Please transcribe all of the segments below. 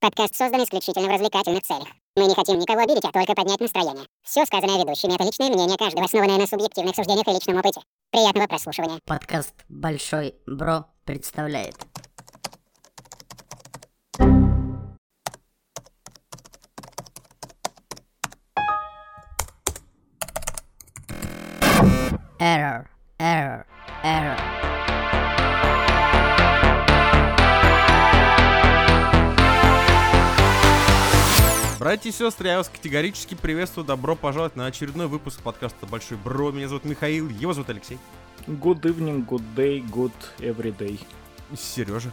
Подкаст создан исключительно в развлекательных целях. Мы не хотим никого обидеть, а только поднять настроение. Все сказанное ведущими — это личное мнение каждого, основанное на субъективных суждениях и личном опыте. Приятного прослушивания. Подкаст «Большой Бро» представляет. Error, error, error. Братья и сестры, я вас категорически приветствую. Добро пожаловать на очередной выпуск подкаста Большой Бро. Меня зовут Михаил, его зовут Алексей. Good evening, good day, good every day. Сережа.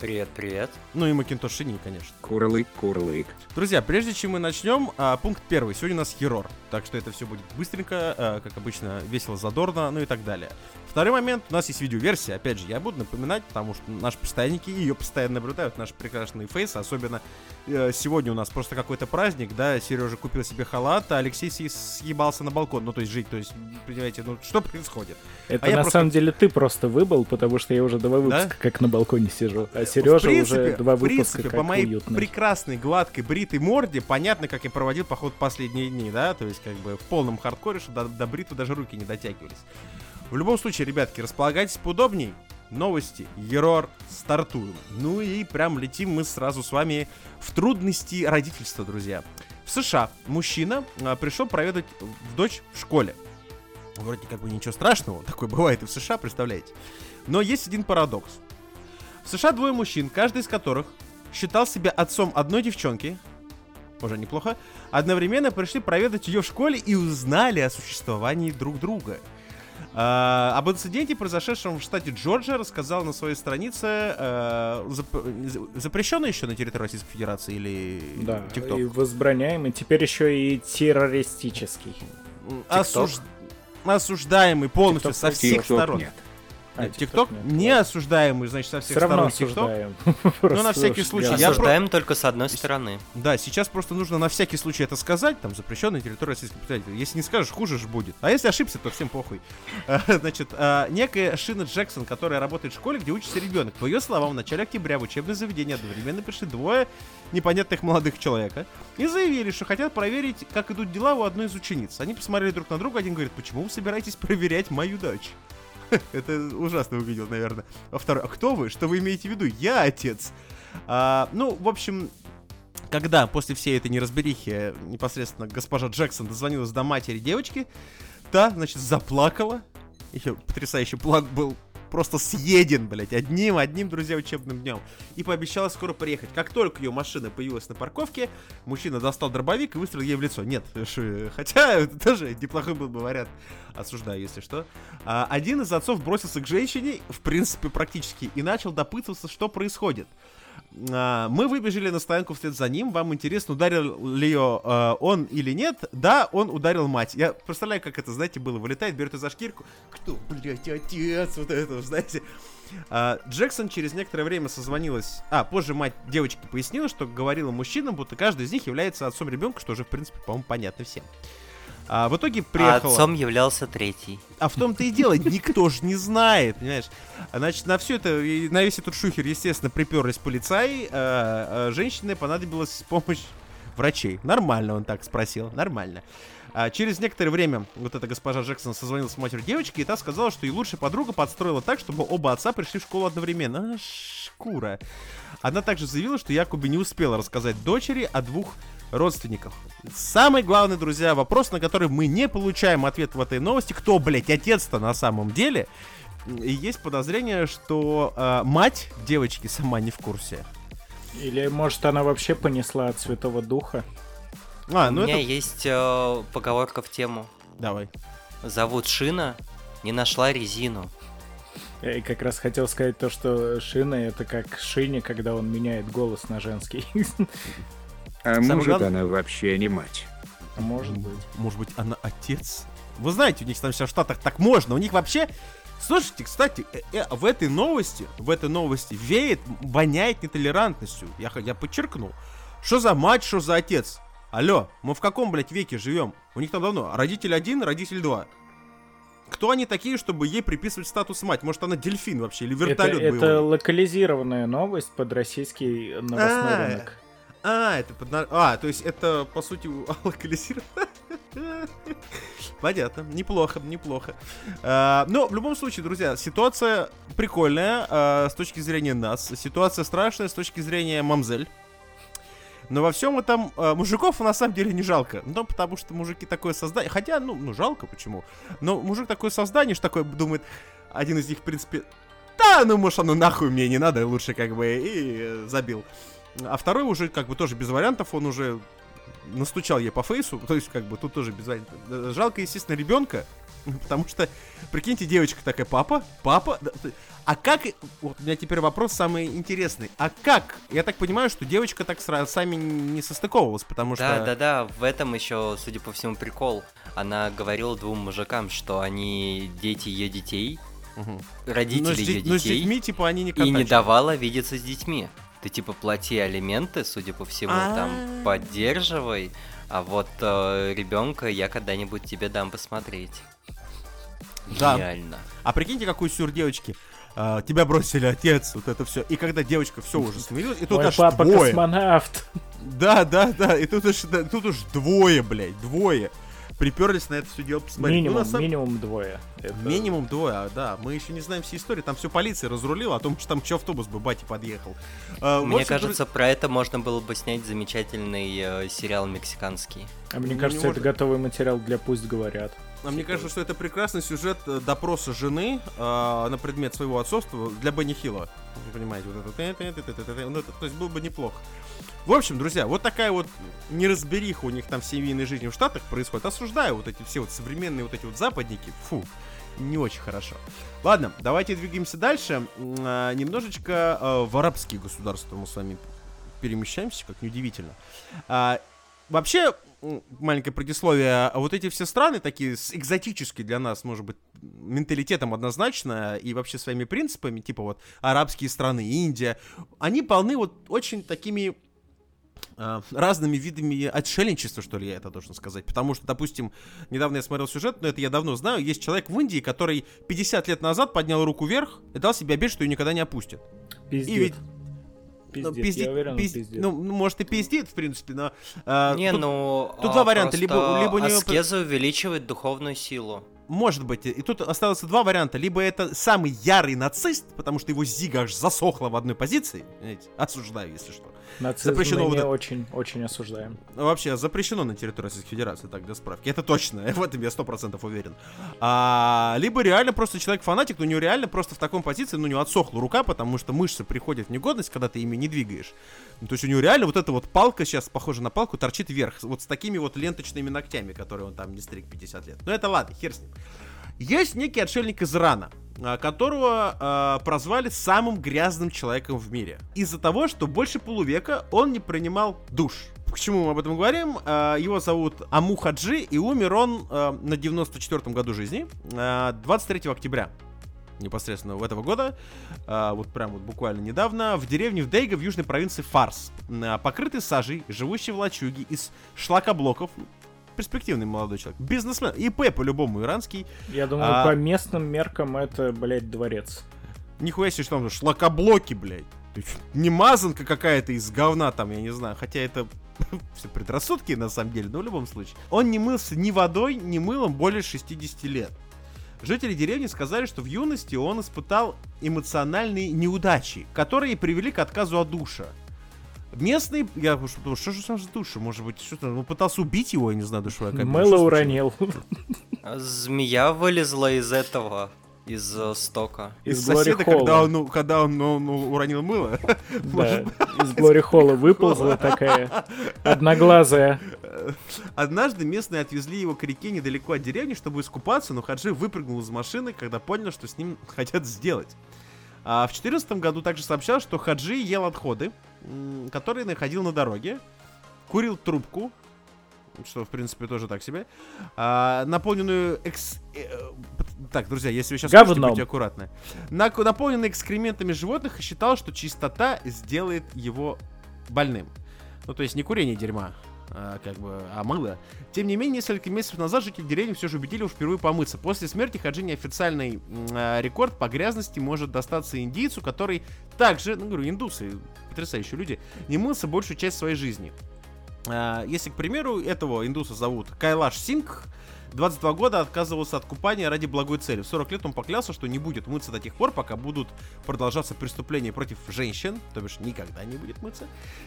Привет, привет. Ну и Макинтош Шини, конечно. Курлык, курлык. Друзья, прежде чем мы начнем, а, пункт первый. Сегодня у нас Херор. Так что это все будет быстренько, а, как обычно, весело, задорно, ну и так далее. Второй момент, у нас есть видеоверсия. Опять же, я буду напоминать, потому что наши постоянники ее постоянно наблюдают, наши прекрасные фейсы. Особенно э, сегодня у нас просто какой-то праздник, да, Сережа купил себе халат, а Алексей съ- съебался на балкон. Ну, то есть жить, то есть, понимаете, ну что происходит? Это А я на просто- самом деле ты просто выбыл, потому что я уже два выпуска как на балконе сижу, а Сережа в принципе, уже два в выпуска принципе, как по моей уютный. прекрасной, гладкой, бритой морде, понятно, как я проводил поход последние дни, да, то есть как бы в полном хардкоре, что до, до бритвы даже руки не дотягивались. В любом случае, ребятки, располагайтесь поудобней. Новости, Ерор, стартуем. Ну и прям летим мы сразу с вами в трудности родительства, друзья. В США мужчина а, пришел проведать в дочь в школе. Вроде как бы ничего страшного, такое бывает и в США, представляете. Но есть один парадокс. В США двое мужчин, каждый из которых считал себя отцом одной девчонки, уже неплохо, одновременно пришли проведать ее в школе и узнали о существовании друг друга. А, об инциденте, произошедшем в штате Джорджия, рассказал на своей странице э, зап- запрещенный еще на территории Российской Федерации или Да, ТикТок? и возбраняемый, теперь еще и террористический. Осуж- Осуждаемый полностью TikTok со всех сторон. нет. ТикТок не осуждаемый, значит, со всех Все сторон ТикТок. осуждаем. Ну, на всякий случай. я- Я про- Осуждаем только с одной стороны. Да, сейчас просто нужно на всякий случай это сказать, там, запрещенная территория Российской Федерации. Если не скажешь, хуже же будет. А если ошибся, то всем похуй. А, Значит, а, некая Шина Джексон, которая работает в школе, где учится ребенок. По ее словам, в начале октября в учебное заведение одновременно пришли двое непонятных молодых человека и заявили, что хотят проверить, как идут дела у одной из учениц. Они посмотрели друг на друга, один говорит, почему вы собираетесь проверять мою дочь? Это ужасно выглядело, наверное. А второй, а кто вы? Что вы имеете в виду? Я отец. А, ну, в общем, когда после всей этой неразберихи непосредственно госпожа Джексон дозвонилась до матери девочки, та, значит, заплакала. Ее потрясающий план был просто съеден, блядь, одним, одним, друзья, учебным днем. И пообещала скоро приехать. Как только ее машина появилась на парковке, мужчина достал дробовик и выстрелил ей в лицо. Нет, ш- хотя это тоже неплохой был бы вариант. Осуждаю, если что. А, один из отцов бросился к женщине, в принципе, практически, и начал допытываться, что происходит. А, Мы выбежали на стоянку вслед за ним. Вам интересно, ударил ли ее э, он или нет? Да, он ударил мать. Я представляю, как это, знаете, было. Вылетает, берет ее за шкирку. Кто, блядь, отец? Вот это, знаете. А, Джексон через некоторое время созвонилась... А, позже мать девочки пояснила, что говорила мужчинам, будто каждый из них является отцом ребенка, что уже, в принципе, по-моему, понятно всем. А, в итоге А приехала... отцом являлся третий. А в том-то и дело, никто же не знает, понимаешь? А, Значит, на все это, на весь этот шухер, естественно, приперлись полицаи. а, а, женщине понадобилась помощь врачей. Нормально, он так спросил, нормально. А через некоторое время вот эта госпожа Джексон созвонилась с матерью девочки, и та сказала, что и лучшая подруга подстроила так, чтобы оба отца пришли в школу одновременно. А, шкура. Она также заявила, что якобы не успела рассказать дочери о двух родственниках. Самый главный, друзья, вопрос, на который мы не получаем ответ в этой новости, кто, блядь, отец-то на самом деле. И есть подозрение, что э, мать девочки сама не в курсе. Или, может, она вообще понесла от Святого Духа? А, У ну меня это... есть э, поговорка в тему. Давай. Зовут Шина, не нашла резину. Я и как раз хотел сказать то, что Шина это как Шине, когда он меняет голос на женский. А Самое может, главное- она вообще не мать. Может быть. Может быть, она отец? Вы знаете, у них там в Штатах так можно. У них вообще... Слушайте, кстати, э, э, в этой новости, в этой новости веет, воняет нетолерантностью. Я, я подчеркну. Что за мать, что за отец? Алло, мы в каком, блядь, веке живем? У них там давно родитель один, родитель два. кто они такие, чтобы ей приписывать статус мать? Может, она дельфин вообще или Это, вертолет это локализированная новость под российский новостной А. рынок. А, это под... А, то есть это, по сути, локализировано. Понятно, неплохо, неплохо. А, но в любом случае, друзья, ситуация прикольная а, с точки зрения нас. Ситуация страшная с точки зрения мамзель. Но во всем этом а, мужиков на самом деле не жалко. Ну, потому что мужики такое создание. Хотя, ну, ну, жалко почему. Но мужик такое создание, что такое думает, один из них, в принципе, да, ну, может, оно нахуй мне не надо, лучше как бы и забил. А второй уже как бы тоже без вариантов, он уже настучал ей по фейсу, то есть как бы тут тоже без вариантов. Жалко, естественно, ребенка, потому что, прикиньте, девочка такая, папа, папа, а как, вот у меня теперь вопрос самый интересный, а как, я так понимаю, что девочка так сразу сами не состыковывалась, потому что... Да, да, да, в этом еще, судя по всему, прикол. Она говорила двум мужикам, что они дети ее детей, родители но, с, ее де- но с детей, детьми, типа, они не и не давала видеться с детьми. Ты типа плати алименты, судя по всему, там А. поддерживай, а вот ребенка я когда-нибудь тебе дам посмотреть. Да. Реально. А прикиньте, какой сюр девочки. А, тебя бросили отец, вот это все. И когда девочка все уже смирилась, и тут Мой аж папа двое. космонавт. Да, да, да. И тут уж, да, тут уж двое, блядь, двое. Приперлись на это все дело посмотреть. Ну, минимум, на самом- минимум двое. Это- Минимум двое, да. Мы еще не знаем все истории. Там все полиция разрулила, о том, что там еще автобус бы бати подъехал. А, Мне общем, кажется, про это можно было бы снять замечательный э, сериал мексиканский. А мне Ну, кажется, не это может- готовый материал для «Пусть говорят». А мне кажется, что это прекрасный сюжет э, допроса жены э, на предмет своего отцовства для Бенни Хилла. Вы понимаете, вот это, ну, это, то есть было бы неплохо. В общем, друзья, вот такая вот неразбериха у них там в семейной жизни в Штатах происходит. Осуждаю вот эти все вот современные вот эти вот западники. Фу, не очень хорошо. Ладно, давайте двигаемся дальше. А, немножечко э, в арабские государства мы с вами перемещаемся, как неудивительно. Вообще, маленькое предисловие, а вот эти все страны, такие с- экзотические для нас, может быть, менталитетом однозначно и вообще своими принципами, типа вот арабские страны, Индия, они полны вот очень такими а, разными видами отшельничества, что ли, я это должен сказать. Потому что, допустим, недавно я смотрел сюжет, но это я давно знаю, есть человек в Индии, который 50 лет назад поднял руку вверх и дал себе обед, что ее никогда не опустит. Пиздит. И ведь Пиздит, ну, пиздит- я уверен, он пизд- пиздит. ну, ну, может и пиздит, в принципе, но... а, Не, тут ну... тут а, два варианта, либо- либо у неё- Аскеза увеличивает духовную силу. Может быть, и тут осталось два варианта. Либо это самый ярый нацист, потому что его зига аж засохла в одной позиции. Понимаете? Осуждаю, если что. Нацизм запрещено мы не очень, очень осуждаем. Ну, Вообще запрещено на территории Российской Федерации, так, для справки. Это точно, в этом я сто процентов уверен. А, либо реально просто человек фанатик, но у него реально просто в таком позиции, ну, у него отсохла рука, потому что мышцы приходят в негодность, когда ты ими не двигаешь. Ну, то есть у него реально вот эта вот палка сейчас, похожа на палку, торчит вверх, вот с такими вот ленточными ногтями, которые он там не стриг 50 лет. Но это ладно, хер с ним. Есть некий отшельник из Ирана, которого а, прозвали самым грязным человеком в мире. Из-за того, что больше полувека он не принимал душ. Почему мы об этом говорим? А, Его зовут Аму Хаджи, и умер он а, на 94-м году жизни, а, 23 октября непосредственно в этого года, а, вот прям вот буквально недавно, в деревне в Дейга в южной провинции Фарс, а, покрытый сажей, живущий в лачуге из шлакоблоков, перспективный молодой человек, бизнесмен, ИП по-любому иранский, Я думаю, А- по местным меркам это, блядь, дворец. Нихуя себе, что там шлакоблоки, блядь. Не мазанка какая-то из говна там, я не знаю. Хотя это все предрассудки на самом деле, но в любом случае. Он не мылся ни водой, ни мылом более 60 лет. Жители деревни сказали, что в юности он испытал эмоциональные неудачи, которые привели к отказу от душа. Местный, я уж подумал, что же там за душа, может быть, что-то, он пытался убить его, я не знаю, душевая что случилось? уронил. А Змея вылезла из этого, из э, стока. Из Из Глори соседа, когда Холла. он, ну, когда он ну, ну, уронил мыло. Да, из Глори Холла выползла такая одноглазая. Однажды местные отвезли его к реке недалеко от деревни, чтобы искупаться, но Хаджи выпрыгнул из машины, когда понял, что с ним хотят сделать. А в 2014 году также сообщал, что Хаджи ел отходы, м, которые находил на дороге, курил трубку, что, в принципе, тоже так себе, а, наполненную экс... э, Так, друзья, если вы сейчас Говном. будьте аккуратны. Нак- наполненный экскрементами животных и считал, что чистота сделает его больным. Ну, то есть не курение дерьма, а, как бы, а мыло. Тем не менее, несколько месяцев назад жители деревни все же убедили впервые помыться. После смерти Хаджи неофициальный м, а, рекорд по грязности может достаться индийцу, который также, ну, говорю, индусы, потрясающие люди, не мылся большую часть своей жизни. А, Если, к примеру, этого индуса зовут Кайлаш Сингх, 22 года отказывался от купания ради благой цели. В 40 лет он поклялся, что не будет мыться до тех пор, пока будут продолжаться преступления против женщин, то бишь никогда не будет мыться.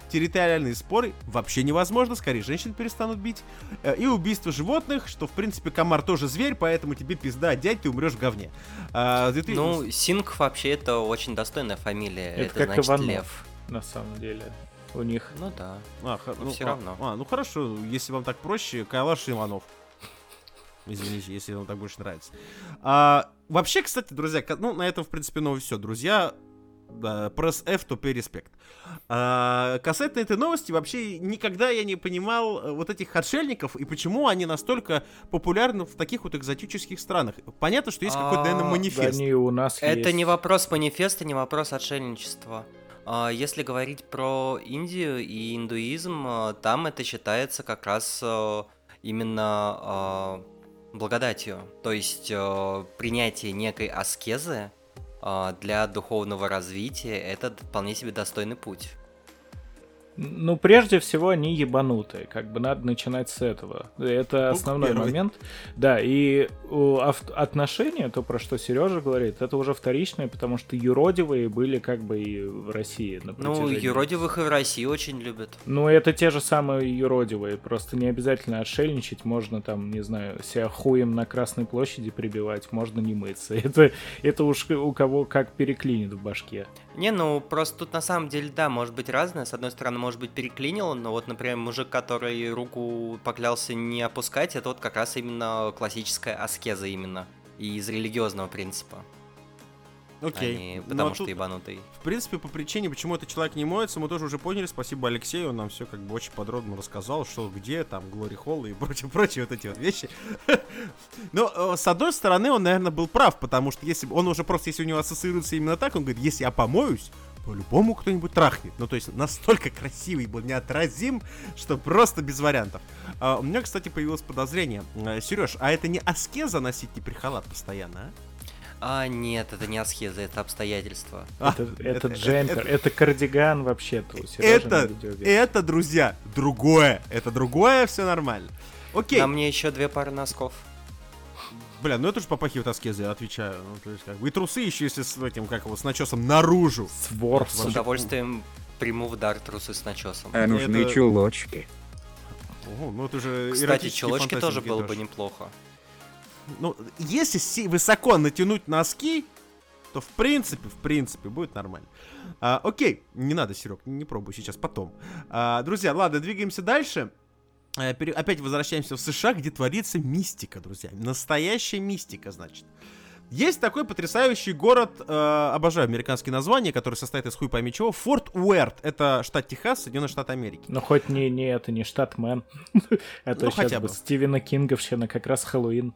Территориальные споры вообще невозможно, скорее женщин перестанут бить. Э, И убийство животных, что в принципе комар тоже зверь, поэтому тебе пизда, дядь, ты умрешь в говне. А, в 2000 Ну, Синг вообще это очень достойная фамилия. Это Это, как значит Иванов. лев. На самом деле. У них Ну да. А, Ну, всё а, равно. А, ну хорошо, если вам так проще, Кайлаш Иванов. Извините, если вам так больше нравится. А, вообще, кстати, друзья, ну, на этом, в принципе, ну, все. Друзья, да, пресс F, то респект. А, касательно этой новости, вообще, никогда я не понимал э, вот этих отшельников и почему они настолько популярны в таких вот экзотических странах. Понятно, что есть какой-то, наверное, А, да, манифест. они у нас Это есть. не вопрос манифеста, не вопрос отшельничества. А, Если говорить про Индию и индуизм, а, там это считается как раз а, именно а, благодатью. То есть а, принятие некой аскезы а, для духовного развития это вполне себе достойный путь. Ну, прежде всего, они ебанутые. Как бы надо начинать с этого. Это Пункт основной первый. момент. Да, и отношения, то, про что Сережа говорит, это уже вторичное, потому что юродивые были как бы и в России. На Ну, юродивых и в России очень любят. Ну, это те же самые юродивые. Просто не обязательно отшельничать. Можно там, не знаю, себя хуем на Красной площади прибивать, можно не мыться. Это, это уж у кого как переклинит в башке. Не, ну просто тут на самом деле, да, может быть разное. С одной стороны, может быть переклинило, но вот, например, мужик, который руку поклялся не опускать, это вот как раз именно классическая аскеза именно. И из религиозного принципа. Окей. А не Ну, потому а что ебанутый. В принципе, по причине, почему этот человек не моется, мы тоже уже поняли. Спасибо Алексею, он нам все как бы очень подробно рассказал, что где, там, Глори Холл и прочие вот эти вот вещи. Но, э, с одной стороны, он, наверное, был прав, потому что если он уже просто, если у него ассоциируется именно так, он говорит, если я помоюсь, по-любому кто-нибудь трахнет. Ну, то есть, настолько красивый был, неотразим, что просто без вариантов. А, у меня, кстати, появилось подозрение. Сереж, а это не аскеза носить неприхалат постоянно, а? А, нет, это не аскеза, это обстоятельства. А, Это, это- это это- джемпер, это кардиган вообще-то это, это, друзья, другое. Это другое, все нормально. Окей. На мне еще две пары носков. Бля, ну это же попахивает аскезой, я отвечаю. Ну, то есть, как бы, и трусы еще, если с этим, как его, с начесом наружу. С ворсом. С удовольствием приму в дар трусы с начесом. А нужны Это- чулочки. Ого, ну это же Кстати, чулочки тоже было бы кидаешь. неплохо. Ну, если высоко натянуть носки, то в принципе, в принципе, будет нормально. А, окей, не надо, Серег, не пробуй сейчас, потом. А, друзья, ладно, двигаемся дальше. А, пере- Опять возвращаемся в США, где творится мистика, друзья. Настоящая мистика, значит. Есть такой потрясающий город, э, обожаю американские названия, который состоит из хуй пойми чего, Форт Уэрт. Это штат Техас, Соединенные Штаты Америки. Ну, хоть не, не это, не штатмен. Это Ну, хотя бы бы. Стивена Кинговщина, как раз Хэллоуин.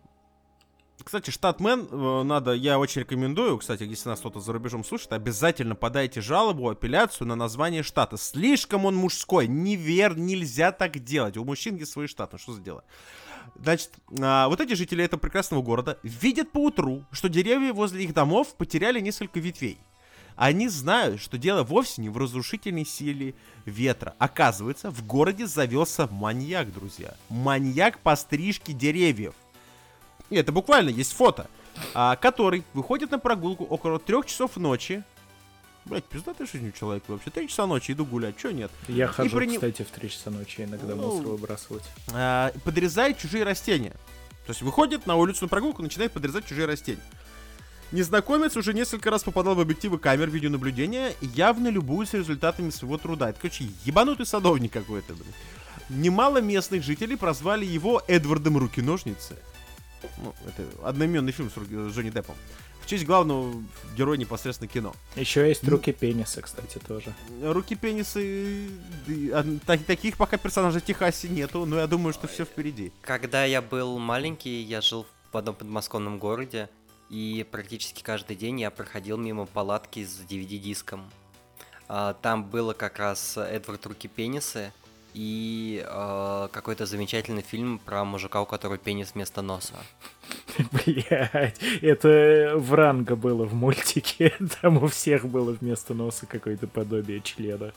Кстати, штат Мэн, э, надо, я очень рекомендую, кстати, если нас кто-то за рубежом слушает, обязательно подайте жалобу, апелляцию на название штата. Слишком он мужской, невер, нельзя так делать. У мужчин есть свой штат, ну что за дело? Значит, а, вот эти жители этого прекрасного города видят по утру, что деревья возле их домов потеряли несколько ветвей. Они знают, что дело вовсе не в разрушительной силе ветра. Оказывается, в городе завелся маньяк, друзья. Маньяк по стрижке деревьев. И это буквально есть фото. а, который выходит на прогулку около трех часов ночи. Блять, пиздатая жизнь у человека вообще. Три часа ночи иду гулять, чё нет? Я хожу, приним- кстати, в 3 часа ночи иногда Ну, мусор выбрасывать. А, подрезает чужие растения. То есть выходит на улицу на прогулку, начинает подрезать чужие растения. Незнакомец уже несколько раз попадал в объективы камер видеонаблюдения и явно любуется результатами своего труда. Это, короче, ебанутый садовник какой-то, блин. Немало местных жителей прозвали его Эдвардом Руки-ножницы. Ну, это одноименный фильм с, Ру- с Джонни Деппом. В честь главного героя непосредственно кино. Еще есть Ну- руки пениса, кстати, тоже. Руки пенисы... таких пока персонажей в Техасе нету, но я думаю, что все впереди. Когда я был маленький, я жил в одном подмосковном городе, и практически каждый день я проходил мимо палатки с DVD-диском. А, Там было как раз Эдвард Руки Пенисы, и э, какой-то замечательный фильм про мужика, у которого пенис вместо носа. Блять, это в ранга было в мультике. Там у всех было вместо носа какое-то подобие члена.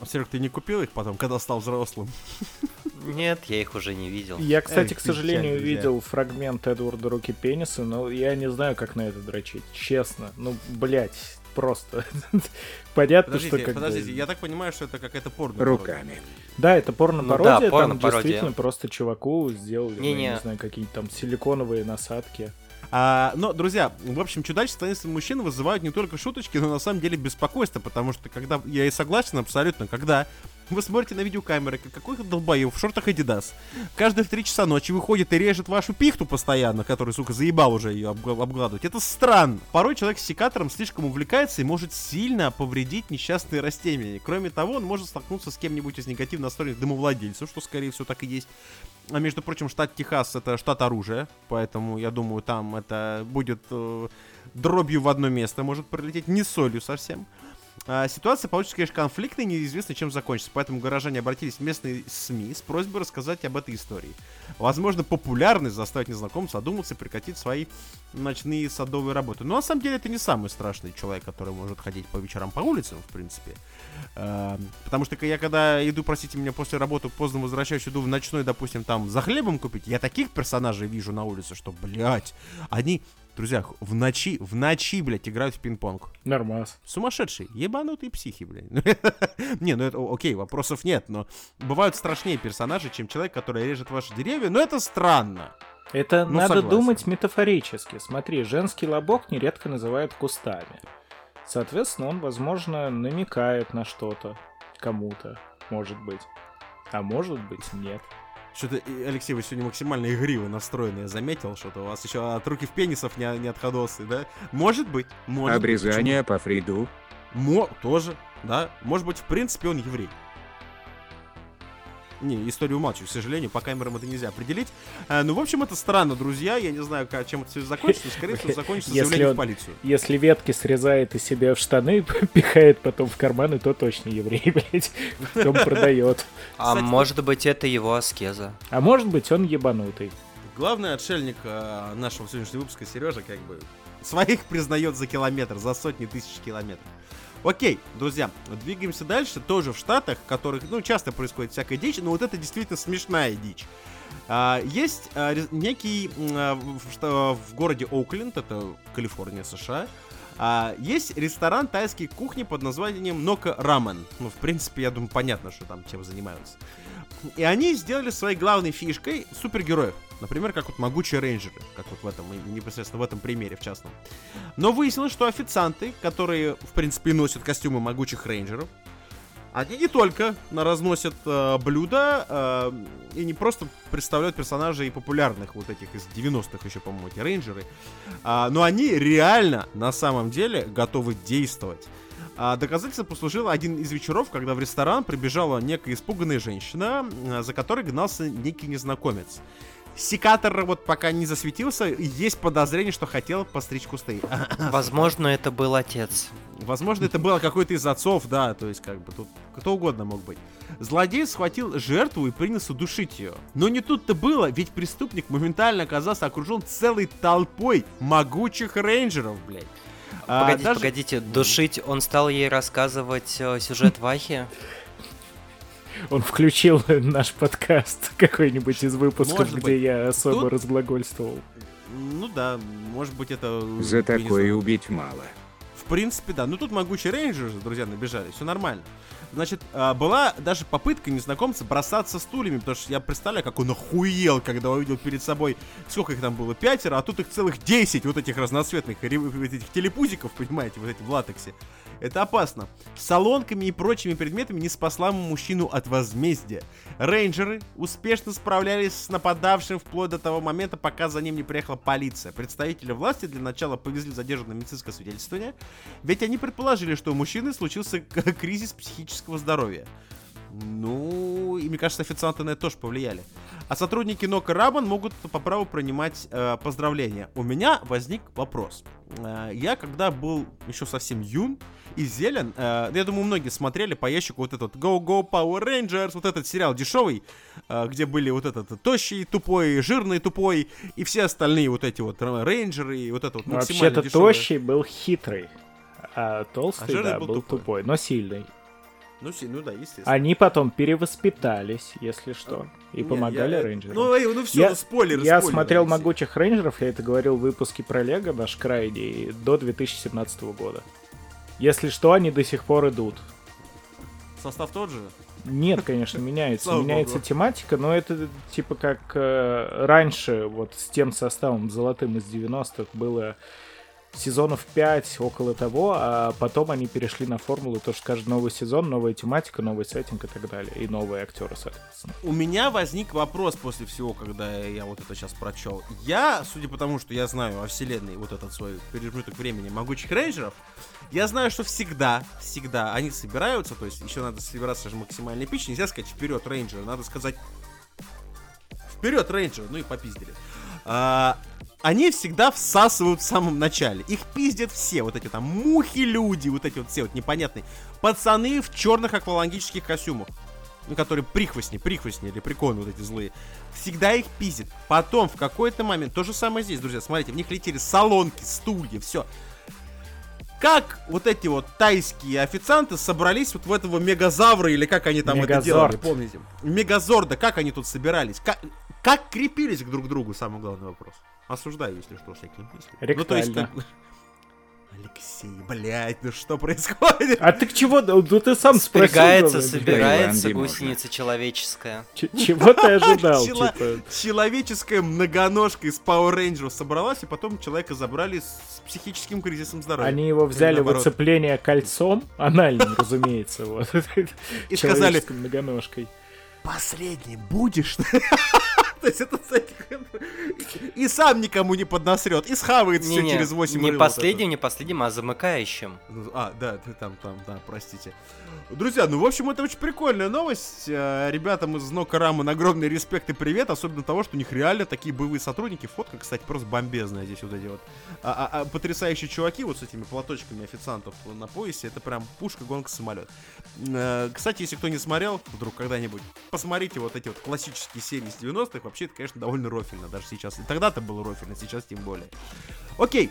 А, Серег, ты не купил их потом, когда стал взрослым? Нет, я их уже не видел. Я, кстати, Эх, к сожалению, друзья. видел фрагмент Эдварда Руки Пениса, но я не знаю, как на это дрочить. Честно. Ну, блять, просто. Понятно, что Подождите, как бы- подождите, я так понимаю, что это какая-то порно. Руками. Да, это Ну порно-пародия, да, там порно-пародия. действительно просто чуваку сделали, ну, я Не-не. не знаю, какие-то там силиконовые насадки. А, но, друзья, в общем, чудачество таинственных мужчин вызывают не только шуточки, но на самом деле беспокойство, потому что когда, я и согласен абсолютно, когда вы смотрите на видеокамеры, как какой-то долбоев в шортах Adidas, каждые в 3 часа ночи выходит и режет вашу пихту постоянно, который, сука, заебал уже ее обгла- обгладывать. Это странно. Порой человек с секатором слишком увлекается и может сильно повредить несчастные растения. Кроме того, он может столкнуться с кем-нибудь из негативно настроенных домовладельцев, что, скорее всего, так и есть. А между прочим, штат Техас это штат оружия, поэтому я думаю, там это будет э, дробью в одно место, может прилететь не солью совсем. А, ситуация получится, конечно, конфликтной, неизвестно, чем закончится, поэтому горожане обратились в местные СМИ с просьбой рассказать об этой истории. Возможно, популярность заставит незнакомца задуматься и прекратить свои ночные садовые работы. Но на самом деле это не самый страшный человек, который может ходить по вечерам по улицам, в принципе. А, Потому что я когда иду, простите меня, после работы поздно возвращаюсь, иду в ночной, допустим, там за хлебом купить, я таких персонажей вижу на улице, что, блядь, они, друзья, в ночи, в ночи, блядь, играют в пинг-понг. Нормас. Сумасшедшие, ебанутые психи, блядь. Не, ну это окей, вопросов нет, но бывают страшнее персонажи, чем человек, который режет ваши деревья, но это странно. Это Ну, надо согласен. думать метафорически. Смотри, женский лобок нередко называют кустами. Соответственно, он, возможно, намекает на что-то кому-то, может быть. А может быть, нет. Что-то, Алексей, вы сегодня максимально игриво настроены, я заметил, что-то у вас еще от руки в пенисов не, не отходосы, да? Может быть, может быть, Обрезание по Фриду. Мо, тоже, да? Может быть, в принципе, он еврей. Не, историю умалчиваю, к сожалению, по камерам это нельзя определить. А, ну, в общем, это странно, друзья. Я не знаю, как, чем это все закончится. Скорее всего, закончится он- в полицию. Если ветки срезает из себя в штаны, пихает потом в карманы, то точно еврей, блядь. Потом продает. А может быть, это его аскеза. А может быть, он ебанутый. Главный отшельник э, нашего сегодняшнего выпуска, Сережа, как бы своих признает за километр, за сотни тысяч километров. Окей, друзья, двигаемся дальше. Тоже в Штатах, в которых, ну, часто происходит всякая дичь, но вот это действительно смешная дичь. А, есть а, некий а, в, в городе Оукленд, это Калифорния, США, а, есть ресторан тайской кухни под названием Нока Рамен. Ну, в принципе, я думаю, понятно, что там чем занимаются. И они сделали своей главной фишкой супергероев. Например, как вот могучие рейнджеры, как вот в этом, непосредственно в этом примере, в частном. Но выяснилось, что официанты, которые, в принципе, носят костюмы могучих рейнджеров, они не только разносят э, блюда э, и не просто представляют персонажей популярных вот этих из 90-х еще, по-моему, эти рейнджеры, а, но они реально на самом деле готовы действовать. А доказательством послужил один из вечеров, когда в ресторан прибежала некая испуганная женщина, а, за которой гнался некий незнакомец. Секатор вот пока не засветился, есть подозрение, что хотел постричь кусты. Возможно, это был отец. Возможно, это было какой-то из отцов, да, то есть как бы тут кто угодно мог быть. Злодей схватил жертву и принялся душить ее. Но не тут-то было, ведь преступник моментально оказался окружен целой толпой могучих рейнджеров, блядь. А, Погодите, даже- погодите, душить, он стал ей рассказывать э, сюжет Вахи? Он включил наш подкаст какой-нибудь из выпусков, Может где быть. я особо Тут- разглагольствовал. Ну да, может быть это... За я не такое убить мало. В принципе, да. Ну тут могучие рейнджеры, друзья, набежали, все нормально. Значит, а, была даже попытка незнакомца бросаться стульями, потому что я представляю, как он охуел, когда увидел перед собой, сколько их там было, пятеро, а тут их целых десять вот этих разноцветных этих телепузиков, понимаете, вот эти в латексе. Это опасно. Солонками и прочими предметами не спасла мужчину от возмездия. Рейнджеры успешно справлялись с нападавшим вплоть до того момента, пока за ним не приехала полиция. Представители власти для начала повезли задержанное медицинское свидетельствование, ведь они предположили, что у мужчины случился кризис психического здоровья. Ну, и мне кажется, официанты на это тоже повлияли. А сотрудники Нока Рабан могут по праву принимать э, поздравления. У меня возник вопрос. Э, я когда был еще совсем юн и зелен, э, я думаю, многие смотрели по ящику вот этот Go Go Power Rangers, вот этот сериал дешевый, э, где были вот этот тощий, тупой, жирный, тупой, и все остальные вот эти вот рейнджеры, и вот это вот максимально Вообще-то дешевое. тощий был хитрый, а толстый, А да, был был тупой. тупой, но сильный. Ну, си- ну да, естественно. Они потом перевоспитались, если что, и Не, помогали я- рейнджерам. Ну, эй, ну все, Я- ну спойлеры, Я спойлеры, смотрел Алексей. «Могучих рейнджеров», я это говорил в выпуске про Лего наш крайний, до 2017 года. Если что, они до сих пор идут. Состав тот же? Нет, конечно, меняется. Слава меняется богу. тематика, но это типа как э, раньше, вот с тем составом золотым из 90-х было сезонов 5, около того, а потом они перешли на формулу, то что каждый новый сезон, новая тематика, новый сеттинг и так далее, и новые актеры, соответственно. У меня возник вопрос после всего, когда я вот это сейчас прочел. Я, судя по тому, что я знаю о вселенной, вот этот свой пережиток времени могучих рейнджеров, я знаю, что всегда, всегда они собираются, то есть еще надо собираться же максимально эпично, нельзя сказать вперед рейнджеры, надо сказать вперед рейнджеры, ну и попиздили. А, они всегда всасывают в самом начале. Их пиздят все, вот эти там мухи-люди, вот эти вот все вот непонятные. Пацаны в черных аквалангических костюмах ну, которые прихвостни, прихвостни или приконы вот эти злые, всегда их пиздит. Потом, в какой-то момент, то же самое здесь, друзья, смотрите, в них летели салонки, стулья, все. Как вот эти вот тайские официанты собрались вот в этого мегазавра, или как они там это делали, Мегазорд. помните? Мегазорда, как они тут собирались? Как, как крепились к друг другу, самый главный вопрос. Осуждаю, если что, всякие мысли. Ну, то есть, Ректально. как... Алексей, блядь, ну что происходит? А ты к чего? Ну ты сам спросил. Спрягается, главное, собирается Таиланде гусеница человеческая. Ч- Чего ты ожидал? Чело- типа? Человеческая многоножка из Power Rangers собралась, и потом человека забрали с психическим кризисом здоровья. Они его взяли в оцепление кольцом, анальным, разумеется, вот. И сказали, многоножкой. последний будешь? То есть это и сам никому не поднасрет, и схавает все через 8 не последним, не последним, а замыкающим. А, да, ты там, там, да, простите. Друзья, ну, в общем, это очень прикольная новость. Э, Ребятам из Нока Рамон огромный респект и привет, особенно того, что у них реально такие боевые сотрудники. Фотка, кстати, просто бомбезная здесь вот эти вот. А- а- а потрясающие чуваки вот с этими платочками официантов на поясе. Это прям пушка, гонка, самолет. Э, Кстати, если кто не смотрел вдруг когда-нибудь, посмотрите вот эти вот классические серии из 90-х. Вообще, это, конечно, довольно рофильно даже сейчас. И тогда-то было рофильно, сейчас тем более. Окей,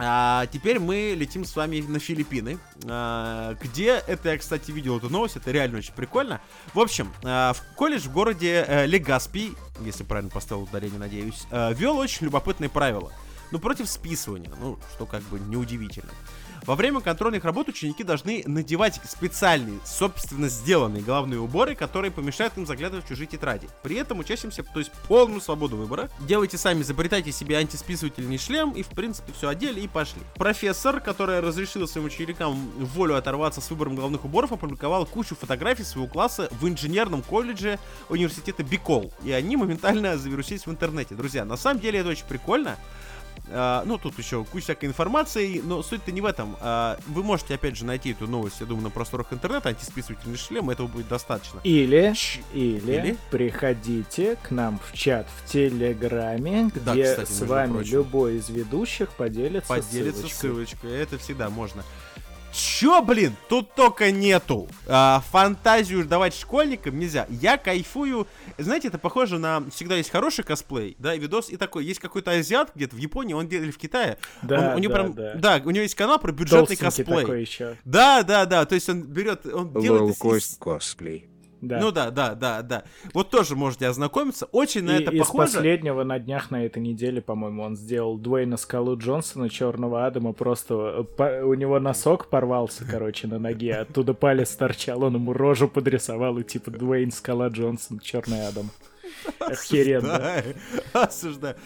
а, теперь мы летим с вами на Филиппины, а, где это я, кстати, видел эту новость, это реально очень прикольно. В общем, а, в колледж в городе э, Легаспи, если правильно поставил ударение, надеюсь, э, вел очень любопытные правила. Ну, против списывания, ну, что как бы неудивительно. Во время контрольных работ ученики должны надевать специальные, собственно сделанные головные уборы, которые помешают им заглядывать в чужие тетради. При этом учащимся, то есть полную свободу выбора. Делайте сами, изобретайте себе антисписывательный шлем и, в принципе, все одели и пошли. Профессор, которая разрешила своим ученикам волю оторваться с выбором головных уборов, опубликовал кучу фотографий своего класса в инженерном колледже университета Бикол. И они моментально завирусились в интернете. Друзья, на самом деле это очень прикольно. А, ну, тут еще куча всякой информации, но суть-то не в этом. А, вы можете, опять же, найти эту новость, я думаю, на просторах интернета, антисписывательный шлем, этого будет достаточно. Или, Ч- или, Или? приходите к нам в чат в Телеграме, Да, где кстати, с вами прочим. любой из ведущих поделится, Поделиться ссылочкой. ссылочкой, это всегда можно. Чё, блин, тут только нету. А, фантазию давать школьникам нельзя. Я кайфую. Знаете, это похоже на... Всегда есть хороший косплей, да, и видос, и такой. Есть какой-то азиат где-то в Японии, он делает или в Китае. Да, Он- у него да, прям, да. у него есть канал про бюджетный Толстенький косплей. такой еще. Да, да, да, то есть он берет, он делает Лоу-кост косплей. Да. Ну да, да, да, да. Вот тоже можете ознакомиться. Очень на И это из похоже. последнего на днях на этой неделе, по-моему, он сделал Дуэйна Скалу Джонсона, Черного Адама, просто э, по- у него носок порвался, короче, на ноге, оттуда палец торчал, он ему рожу подрисовал, и типа Дуэйн Скала Джонсон, Черный Адам. Охеренно. Осуждаю. Осуждаю.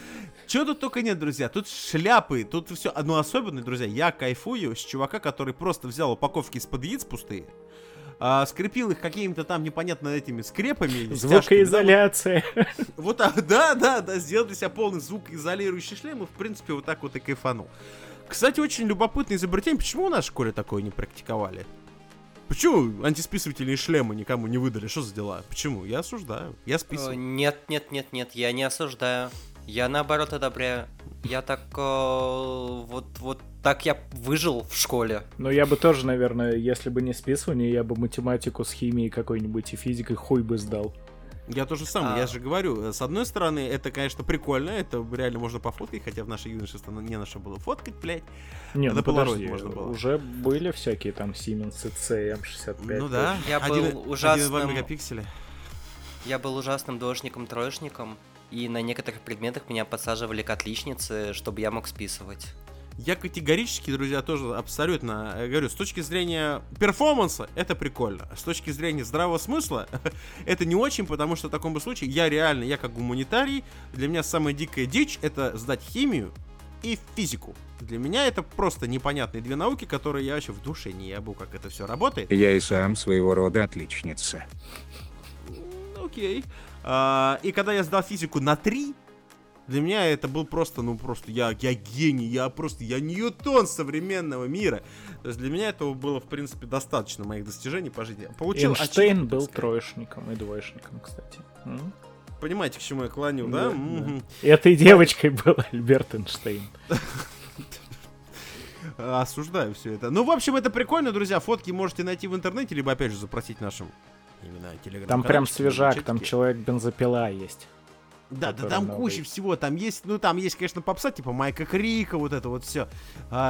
Чего тут только нет, друзья. Тут шляпы, тут все. Ну, особенно, друзья, я кайфую с чувака, который просто взял упаковки из-под яиц пустые, а, скрепил их какими-то там непонятно этими скрепами. стяжками, да, Звукоизоляция. Вот так, да, да, да, сделал для себя полный звукоизолирующий шлем и, в принципе, вот так вот и кайфанул. Кстати, очень любопытное изобретение. Почему у нас в школе такое не практиковали? Почему антисписывательные шлемы никому не выдали? Что за дела? Почему? Я осуждаю. Я Э, списываю. Нет, нет, нет, нет, я не осуждаю. Я наоборот одобряю. Я так э, вот вот так я выжил в школе. Но я бы тоже, наверное, если бы не списывание, я бы математику с химией какой-нибудь и физикой хуй бы сдал. Я то же самое, А. я же говорю, э, с одной стороны, это, конечно, прикольно, это реально можно пофоткать, хотя в нашей юношестве не на что было фоткать, блядь. Не, ну подожди, можно было. уже были всякие там Siemens CM65. ну да, Я был один- 1,2 ужасным- мегапикселя. Я был ужасным двоечником-троечником, и на некоторых предметах меня подсаживали к отличнице, чтобы я мог списывать. Я категорически, друзья, тоже абсолютно э, говорю, с точки зрения перформанса это прикольно. С точки зрения здравого смысла это не очень, потому что в таком бы случае я реально, я как гуманитарий, для меня самая дикая дичь это сдать химию и физику. Для меня это просто непонятные две науки, которые я вообще в душе не ебу, как это все работает. Я и сам своего рода отличница. Окей. А, и когда я сдал физику на 3, для меня это был просто, ну просто я, я гений, я просто, я Ньютон современного мира. То есть для меня этого было, в принципе, достаточно моих достижений по жизни. Получил Эйнштейн очевидно, был троечником и двоечником, кстати. М? Понимаете, к чему я клоню, да? Да, да. Этой девочкой был Альберт Эйнштейн. Осуждаю все это. Ну, в общем, это прикольно, друзья. Фотки можете найти в интернете, либо, опять же, запросить нашим именно телеграм Там прям свежак, там человек-бензопила есть. Да, да, там новый. куча всего, там есть, ну там есть, конечно, попса, типа Майка Крика, вот это вот все.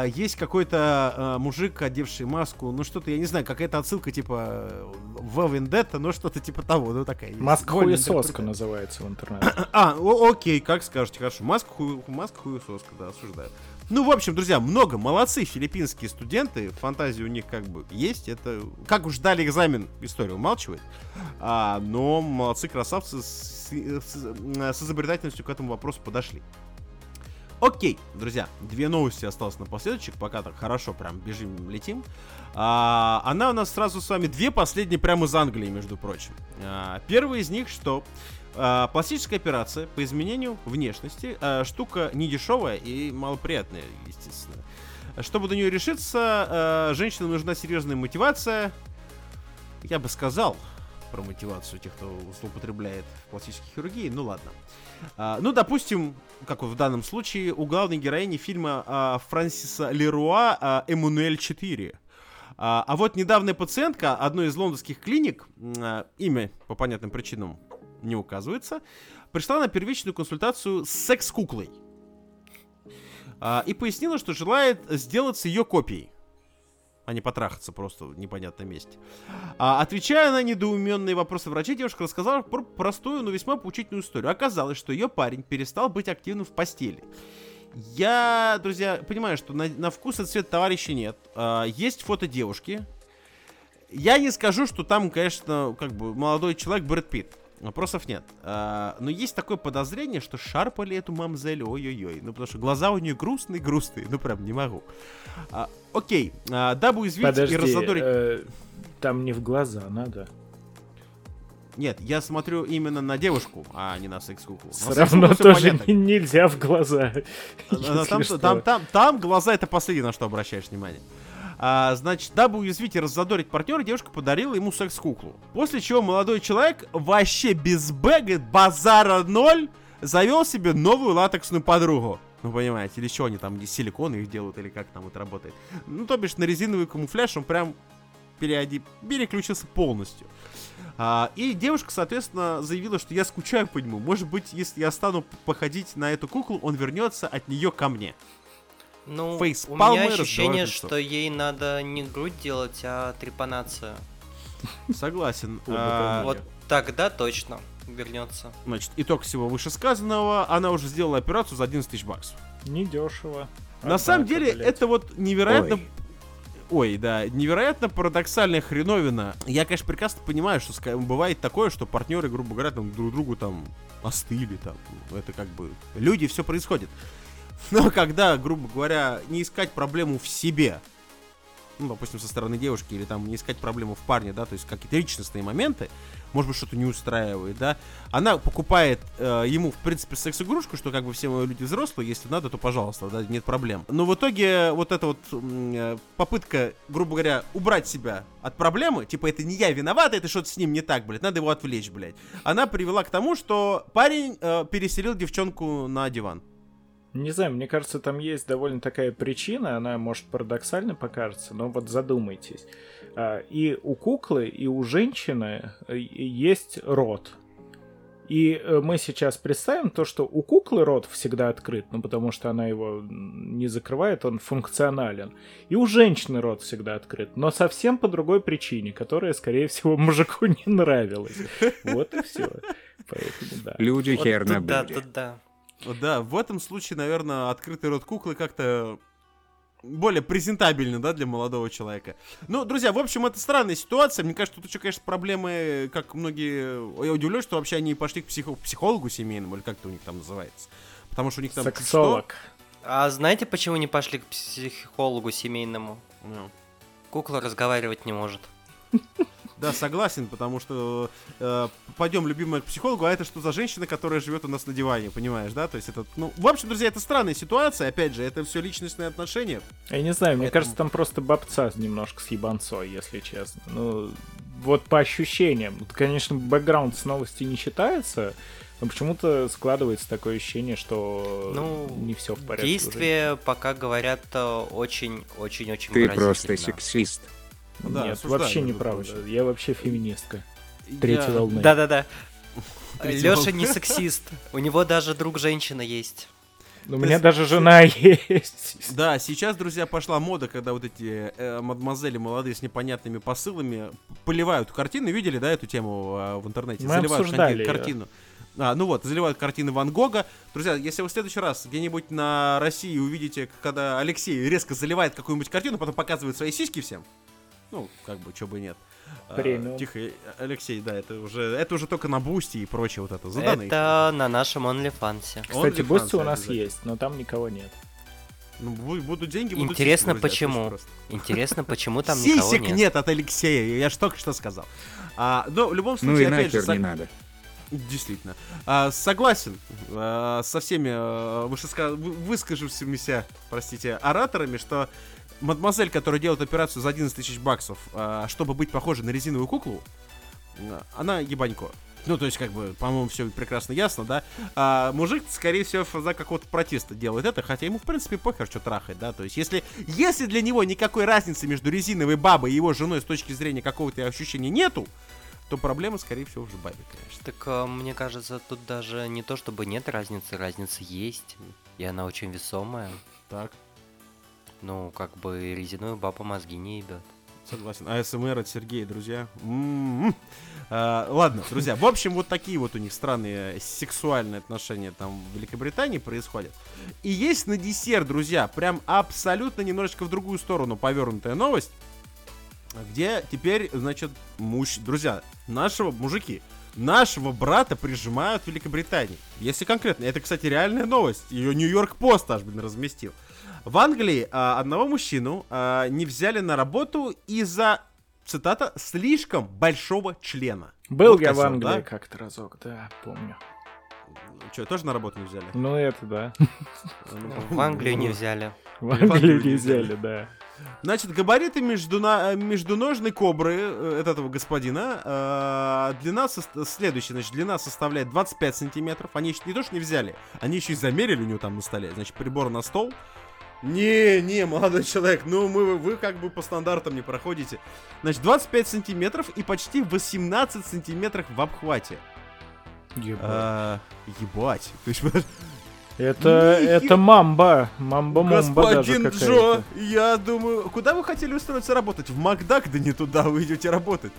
есть какой-то а, мужик, одевший маску, ну что-то, я не знаю, какая-то отсылка типа в Вендетта, ну что-то типа того, ну такая есть. Маска хуесоска называется в интернете. А, окей, как скажете, хорошо. Маска, хую, маска хуесоска, да, осуждаю. Ну, в общем, друзья, много. Молодцы филиппинские студенты. Фантазия у них как бы есть. Это как уж дали экзамен, история умалчивает. А, но молодцы, красавцы с, с- с изобретательностью к этому вопросу подошли. Окей, друзья, две новости осталось напоследочек, пока так хорошо прям бежим, летим. А, она у нас сразу с вами две последние прямо из Англии, между прочим. А, первая из них, что а, пластическая операция по изменению внешности а, штука не дешевая и малоприятная, естественно. Чтобы до нее решиться, а, женщинам нужна серьезная мотивация. Я бы сказал про мотивацию тех, кто злоупотребляет пластической хирургией, ну ладно. А, ну, допустим, как вот в данном случае, у главной героини фильма а, Франсиса Леруа «Эммануэль 4». А, вот недавняя пациентка одной из лондонских клиник, имя по понятным причинам не указывается, пришла на первичную консультацию с секс-куклой. А, и пояснила, что желает сделаться ее копией, а не потрахаться просто в непонятном месте. А, отвечая на недоуменные вопросы врачей, девушка рассказала про простую, но весьма поучительную историю. Оказалось, что ее парень перестал быть активным в постели. Я, друзья, понимаю, что на, на вкус и цвет товарища нет. А, есть фото девушки. Я не скажу, что там, конечно, как бы молодой человек Брэд Питт. Вопросов нет. А, но есть такое подозрение, что шарпали эту мамзель, ой-ой-ой. Ну, потому что глаза у нее грустные-грустные. Ну, прям не могу. А, окей. А, дабы уязвить Подожди, и разодорить... э, там не в глаза надо. Нет, я смотрю именно на девушку, а не на секс-куклу. Все секс-куклу равно тоже понятно. не- нельзя в глаза. А, если Там, там, там, там глаза это последнее, на что обращаешь внимание. А, значит, дабы уязвить и раззадорить партнера, девушка подарила ему секс-куклу. После чего молодой человек вообще без бэга, базара ноль, завел себе новую латексную подругу. Ну, понимаете, или что они там, из силикона их делают, или как там это работает. Ну, то бишь, на резиновый камуфляж он прям переоди... переключился полностью. А, и девушка, соответственно, заявила, что я скучаю по нему. Может быть, если я стану походить на эту куклу, он вернется от нее ко мне. Ну, Фейспалмы, у меня ощущение, что ей надо не грудь делать, а трепанацию. Согласен. А, Вот тогда точно вернется. Значит, итог всего вышесказанного. Она уже сделала операцию за 11 тысяч баксов. Недешево. На самом деле, это вот невероятно... Ой. Да, невероятно парадоксальная хреновина. Я, конечно, прекрасно понимаю, что бывает такое, что партнеры, грубо говоря, там друг другу там остыли, там, это как бы... Люди, все происходит. Но когда, грубо говоря, не искать проблему в себе, ну, допустим, со стороны девушки, или там не искать проблему в парне, да, то есть какие-то личностные моменты, может быть, что-то не устраивает, да, она покупает э, ему, в принципе, секс-игрушку, что как бы все мои люди взрослые, если надо, то пожалуйста, да, нет проблем. Но в итоге вот эта вот э, попытка, грубо говоря, убрать себя от проблемы, типа, это не я виноват, это что-то с ним не так, блядь, надо его отвлечь, блядь, она привела к тому, что парень э, переселил девчонку на диван. Не знаю, мне кажется, там есть довольно такая причина, она может парадоксально покажется, но вот задумайтесь. А, И у куклы, и у женщины э, есть рот. И э, мы сейчас представим то, что у куклы рот всегда открыт, ну потому что она его не закрывает, он функционален. И у женщины рот всегда открыт, но совсем по другой причине, которая, скорее всего, мужику не нравилась. Вот и все. Поэтому да. Люди Вот хер тут да, тут да. Да, в этом случае, наверное, открытый рот куклы как-то более презентабельно, да, для молодого человека. Ну, друзья, в общем, это странная ситуация. Мне кажется, тут еще, конечно, проблемы, как многие... Я удивлен, что вообще они пошли к психо- психологу семейному, или как это у них там называется. Потому что у них там... Сексолог. А знаете, почему не пошли к психологу семейному? Что? Ну. Кукла разговаривать не может. Да, согласен, потому что э, пойдем любимому к психологу, а это что за женщина, которая живет у нас на диване, понимаешь, да? То есть это, ну, в общем, друзья, это странная ситуация, опять же, это все личностные отношения. Я не знаю, мне Поэтому- кажется, там просто бабца немножко с ебанцой, если честно. Ну, вот по ощущениям. Вот, конечно, бэкграунд с новости не считается, но почему-то складывается такое ощущение, что Ну, не все в порядке. уже. Действия пока говорят э, очень-очень-очень Ты просто сексист. Ну да, Нет, вообще между неправда. прочим. Я вообще феминистка. Третьей Я- волны. Да-да-да. Волна. не сексист. У него даже друг женщина есть. У меня даже жена есть. Да, сейчас, друзья, пошла мода, когда вот эти э, мадемуазели молодые с непонятными посылами поливают картины. Видели, да, эту тему э, в интернете? Мы заливают обсуждали картину. А, ну вот, заливают картины Ван Гога. Друзья, если вы в следующий раз где-нибудь на России увидите, когда Алексей резко заливает какую-нибудь картину, потом показывает свои сиськи всем, ну, как бы, чё бы нет. А, Премиум. тихо, э, Алексей, да, это уже, это уже только на Бусти и прочее вот это. Заданы. Это на нашем OnlyFans. Кстати, OnlyFans, Бусти у нас есть, но там никого нет. Ну, бу- будут деньги, будут Интересно, сиськи, почему? Интересно, почему там никого Сисек нет? нет от Алексея, я же только что сказал. А, но в любом Ну случае, и опять же, не надо. действительно, а, согласен а, со всеми а, вышеска- выскажившимися, простите, ораторами, что мадемуазель, которая делает операцию за 11 тысяч баксов, а, чтобы быть похожей на резиновую куклу, а, она ебанько. Ну, то есть, как бы, по-моему, все прекрасно ясно, да. А мужик, скорее всего, за какого-то протеста делает это, хотя ему, в принципе, похер, что трахать, да. То есть, если, если для него никакой разницы между резиновой бабой и его женой с точки зрения какого-то ощущения нету, то проблема, скорее всего, уже бабе, конечно. Так э, мне кажется, тут даже не то чтобы нет разницы, разница есть. И она очень весомая. Так, Ну, как бы резиновую бабу мозги не ебет. согласен. АСМР от Сергея, друзья. М-м-м. А, ладно, друзья, в общем, вот такие вот у них странные сексуальные отношения там в Великобритании происходят. И есть на десерт, друзья, прям абсолютно немножечко в другую сторону повернутая новость, где теперь, значит, муж... друзья, нашего, мужики, нашего брата прижимают в Великобритании. Если конкретно, это, кстати, реальная новость. Ее Нью-Йорк Пост аж, блин, разместил. В Англии а, одного мужчину а, не взяли на работу из-за, цитата, слишком большого члена. Был Вот я в козёл, Англии да? как-то разок, да, помню. Что, тоже на работу не взяли? Ну это да. В Англию не взяли. В в Англию не взяли, да. Значит, габариты междуна... междуножной кобры э, от этого господина. э, длина следующая, значит, длина составляет 25 сантиметров. Они еще не то, что не взяли, они еще и замерили у него там на столе. Значит, прибор на стол. Не, не, молодой человек, ну мы, вы как бы по стандартам не проходите. Значит, 25 сантиметров и почти 18 сантиметров в обхвате. Ебать. А, ебать. То есть, Это, это мамба. Даже Господин какая-то. Джо, я думаю, куда вы хотели устроиться работать? В Макдак? Да не туда вы идете работать.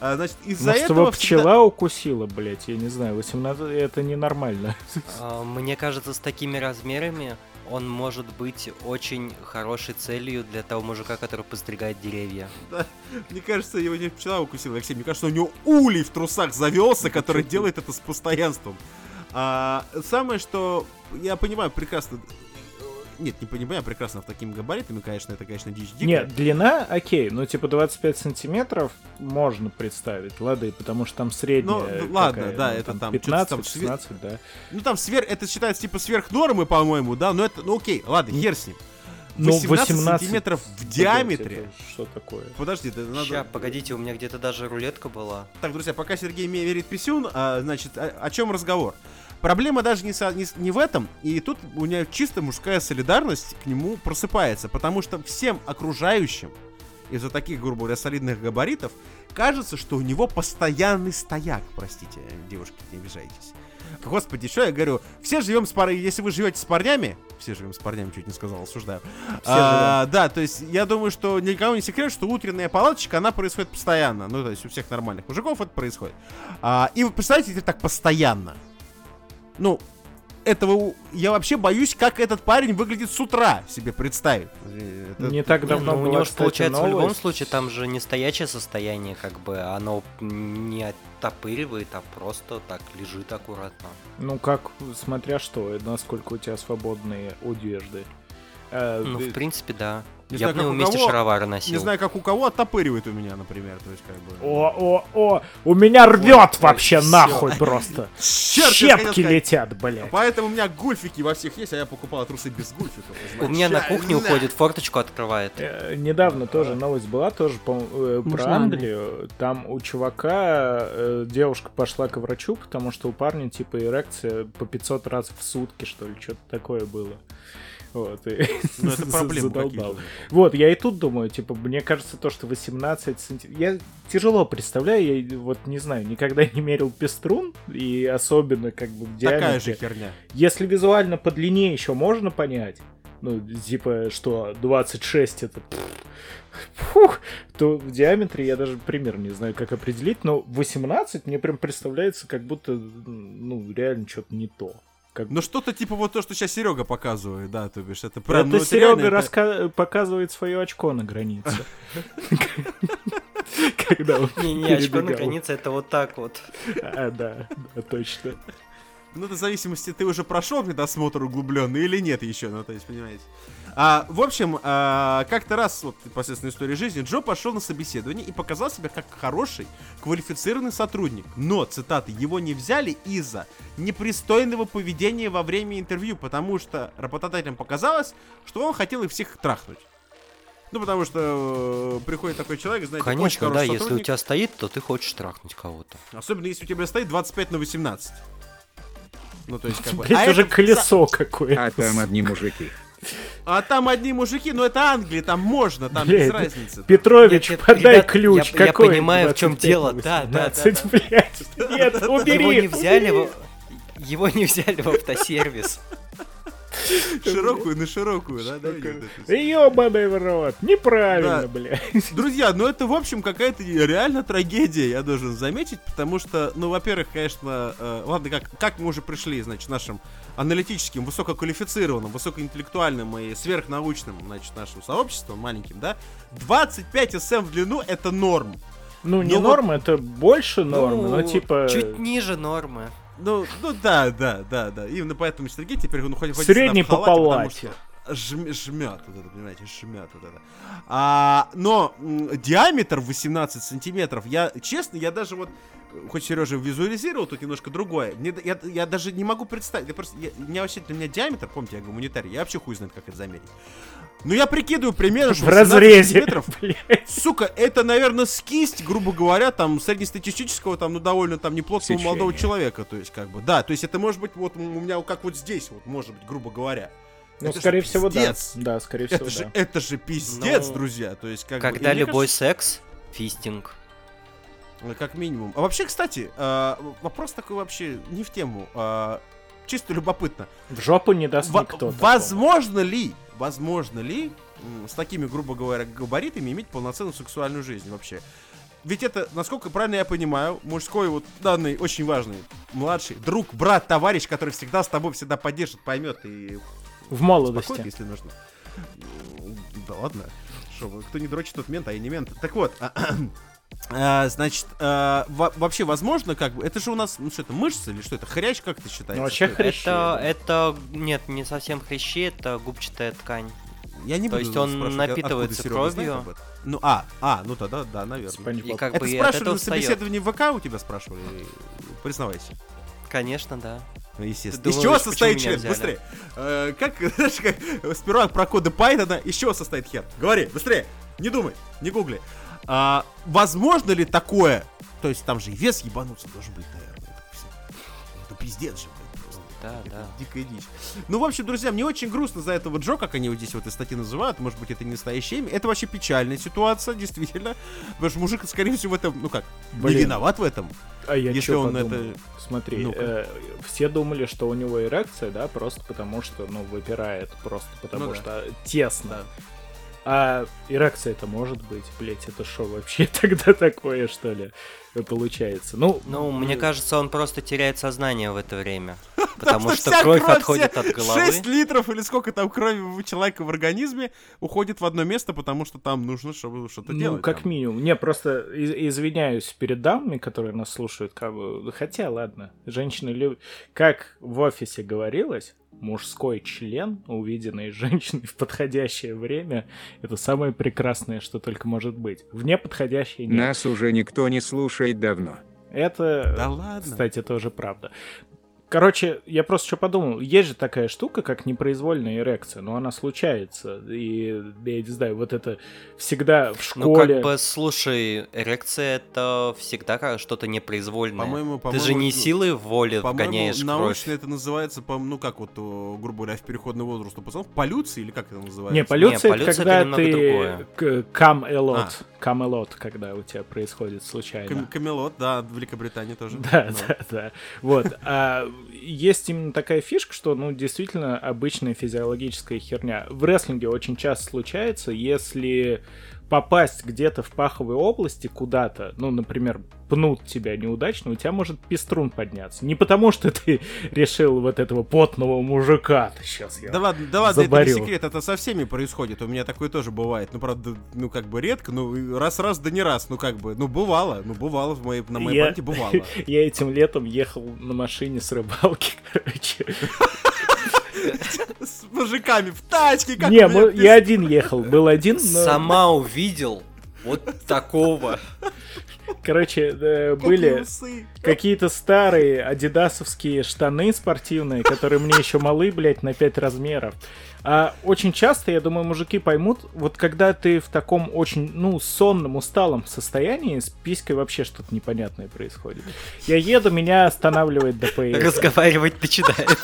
А, значит, из-за Может, этого... всегда- пчела укусила, блядь, я не знаю, 18, это ненормально. А, Мне кажется, с такими размерами он может быть очень хорошей целью для того мужика, который постригает деревья. Мне кажется, его не пчела укусила, Алексей. Мне кажется, у него улей в трусах завелся, который делает это с постоянством. А, самое, что я понимаю прекрасно, Нет, не понимаю, прекрасно, в такими габаритами, конечно, это, конечно, дичь дикая. Нет, длина, окей, ну типа 25 сантиметров можно представить, лады, потому что там средняя Ну, ну, ладно, какая, да, ну, это там 15, там све- 16, да. Ну, там сверх, это считается, типа, сверх нормы, по-моему, да, но это, ну, окей, ладно, хер с ним. Ну, 18, 18 сантиметров в диаметре. это Что такое? Подожди, это надо... Ща, погодите, у меня где-то даже рулетка была. Так, друзья, пока Сергей мне верит писюн, а, значит, о, о чем разговор? Проблема даже не, со- не, не в этом, и тут у меня чисто мужская солидарность к нему просыпается, потому что всем окружающим из-за таких, грубо говоря, солидных габаритов кажется, что у него постоянный стояк, простите, девушки, не обижайтесь. Господи, что я говорю? Все живем с парой, если вы живете с парнями, все живем с парнями, чуть не сказал, осуждаю. А, да, то есть я думаю, что никому не секрет, что утренняя палаточка, она происходит постоянно. Ну, то есть у всех нормальных мужиков это происходит. А, и вы представляете, это так постоянно. Ну, этого у- я вообще боюсь, как этот парень выглядит с утра себе представить. Это- Не так Не, давно ну, у него же получается в любом новость. случае там же не стоячее состояние, как бы оно не оттопыривает, а просто так лежит аккуратно. Ну как, смотря что, и насколько у тебя свободные одежды. Э, Ну, ты- в принципе, да. Не Я знаю, бы на как его у месте кого, шаровары носил. Не знаю, как у кого оттопыривает у меня, например. То есть, как бы... О, о, о, у меня рвет вообще всё. нахуй просто. Хотел Щепки летят, блядь. Поэтому у меня гульфики во всех есть, а я покупал трусы без гульфиков. У меня на кухне уходит, форточку открывает. Э, Недавно тоже новость была, тоже э, про Англию. Там у чувака э, девушка пошла к врачу, потому что у парня типа эрекция по 500 раз в сутки, что ли, что-то такое было. Вот, и Ну, это задолбал. Вот, я и тут думаю, типа, мне кажется, то, что 18 сантиметров... Я тяжело представляю, я вот не знаю, никогда не мерил пеструн, и особенно как бы в Такая диаметре. же херня. Если визуально по длине еще можно понять, ну, типа, что 26 это... Фух, то в диаметре я даже пример не знаю, как определить, но 18 мне прям представляется, как будто, ну, реально что-то не то. Как... Ну что-то типа вот то, что сейчас Серега показывает, да, то бишь, это прям... ну, это реально, Серега это- раска- показывает свое очко на границе. Когда он Не-не, очко на границе это вот так вот. А, да, точно. Ну, это в зависимости, ты уже прошел медосмотр углубленный или нет еще, ну, то есть, понимаете. А, в общем, а, как-то раз, вот, непосредственно история жизни, Джо пошел на собеседование и показал себя как хороший, квалифицированный сотрудник. Но, цитаты, его не взяли из-за непристойного поведения во время интервью, потому что работодателям показалось, что он хотел их всех трахнуть. Ну, потому что э, приходит такой человек, знаете, очень Конечно, да, хороший если у сотрудник, тебя стоит, то ты хочешь трахнуть кого-то. Особенно если у тебя стоит 25 на 18. Ну, то есть, как бы... Блять, а уже это колесо какое-то. А там одни мужики. А там одни мужики, но это Англия, там можно, там Блядь, без это разницы. Петрович, Нет, нет, подай ребят, ключ. я- я какой? понимаю, в 25 дело, да, да, да, 18, блядь. Нет, убери. Его не взяли. Его не взяли в автосервис. Широкую на широкую, да? Ёбаный в рот. Неправильно, блядь. Друзья, ну это, в общем, какая-то реально трагедия, я должен заметить, потому что, ну, во-первых, конечно, э, ладно, как, как мы уже пришли, значит, нашим аналитическим, высококвалифицированным, высокоинтеллектуальным и сверхнаучным, значит, нашим сообществом маленьким, да, 25 см в длину — это норм. Ну, не Ну вот- норма, это больше нормы, но Ну, типа... Чуть ниже нормы. Ну, ну да, да, да, да. Именно поэтому Сергей теперь ну, хоть хоть Средний по халате, потому палате. что жм- жмет, вот это, понимаете, жмет вот это. А, но диаметр 18 сантиметров, я, честно, я даже вот, хоть Сережа визуализировал тут немножко другое, мне, я, я даже не могу представить, я просто, я, у меня вообще, у меня диаметр, помните, я гуманитарий, я вообще хуй знает, как это замерить. Ну, я прикидываю примерно, что В 18 разрезе. сантиметров, Блядь. Сука, это, наверное, скисть, грубо говоря, там, среднестатистического, там, ну, довольно, там, неплотного Сечение. молодого человека, то есть, как бы, да, то есть, это может быть, вот, у меня как вот здесь, вот, может быть, грубо говоря. Ну, Это скорее всего, да. пиздец. Да, скорее всего, Это же, да. это же пиздец, Ну, друзья, то есть, как бы, Когда мне любой кажется, секс, фистинг. как минимум. А вообще, кстати, э, вопрос такой вообще не в тему, а, чисто любопытно. В жопу не даст Во- никто. такого. возможно ли, возможно ли с такими, грубо говоря, габаритами иметь полноценную сексуальную жизнь вообще? Ведь это, насколько правильно я понимаю, мужской вот данный очень важный младший друг, брат, товарищ, который всегда с тобой всегда поддержит, поймет и В молодости. если нужно. М, Да ладно. Что, вы, кто не дрочит, тот мент, а я не мент. Так вот, А, значит, а, во- вообще возможно, как бы, это же у нас, ну что это, мышцы или что это, хрящ, как ты считаешь? Ну, вообще Что это? хрящ. Это, это, нет, не совсем хрящи, это губчатая ткань. Я не то буду есть он а- напитывается кровью. Ну, а, а, ну тогда, да, наверное. Спанч И как Это бы спрашивали на собеседовании в ВК у тебя спрашивали? Признавайся. Конечно, да. Ну, естественно. Ты из думаешь, чего состоит член? взяли? Быстрее. Э, как, знаешь, как сперва про коды Пайтона, из чего состоит хер? Говори, быстрее. Не думай, не гугли. А, возможно ли такое? То есть там же и вес ебануться должен быть, наверное. Это, это пиздец же, блядь. Да, Это да. дикая дичь. Ну, в общем, друзья, мне очень грустно за этого Джо, как они его здесь в этой статье называют. Может быть, это не настоящее имя. Это вообще печальная ситуация, действительно. Потому что мужик, скорее всего, в этом, ну как, не Блин. виноват в этом. А я Если он подумал? это- Смотри, э, все думали, что у него эрекция, да, просто потому что, ну, выпирает, просто потому Ну да. что тесно. А эрекция это может быть, блять, это что вообще тогда такое, что ли, получается? Ну, Ну, мне э, кажется, он просто теряет сознание в это время. Потому что кровь отходит от головы. 6 литров или сколько там крови у человека в организме уходит в одно место, потому что там нужно чтобы что-то Ну, делать. как там. минимум. Не, просто из- извиняюсь перед дамами, которые нас слушают, как. Хотя, ладно, женщины любят. Как в офисе говорилось, мужской член, увиденный женщиной в подходящее время, это самое прекрасное, что только может быть. В неподходящее нет. Нас уже никто не слушает давно. Это, Да ладно. кстати, тоже правда. Короче, я просто что подумал, есть же такая штука, как непроизвольная эрекция, но она случается. И, я не знаю, вот это всегда в Ну, школе... как бы, слушай, эрекция это всегда как что-то непроизвольное. По-моему, Ты по-моему, же не ну, силой воли По-моему, вгоняешь кровь. научно это называется, по ну как вот, грубо говоря, в переходный возраст у пацанов, полюции или как это называется? Не, полюция, Не, полюция это когда это ты come a lot, А. come a lot, когда у тебя происходит Кам- случайно. Камелот, да, в Великобритании тоже. Да, Ну. да, да. Вот. Есть именно такая фишка, что, ну, действительно, обычная физиологическая херня. В рестлинге очень часто случается, если попасть где-то в паховой области куда-то, ну, например, пнут тебя неудачно, у тебя может пеструн подняться. Не потому, что ты решил вот этого потного мужика, сейчас я Да ладно, да ладно, это не секрет, это со всеми происходит. У меня такое тоже бывает. Ну, правда, ну как бы редко, ну раз-раз, да не раз. Ну как бы, ну бывало, ну бывало в моей, на моей Я- памяти бывало. Я этим летом ехал на машине с рыбалки, короче. С мужиками в тачке, как Не, мы- я один ехал, был один, но, Сама увидел вот такого. короче, э, какие были усы. какие-то старые адидасовские штаны спортивные, которые мне еще малы, блядь, на 5 размеров. А очень часто, я думаю, мужики поймут, вот когда ты в таком очень, ну, сонном, усталом состоянии, с писькой вообще что-то непонятное происходит. Я еду, меня останавливает ДПС. Разговаривать начинает.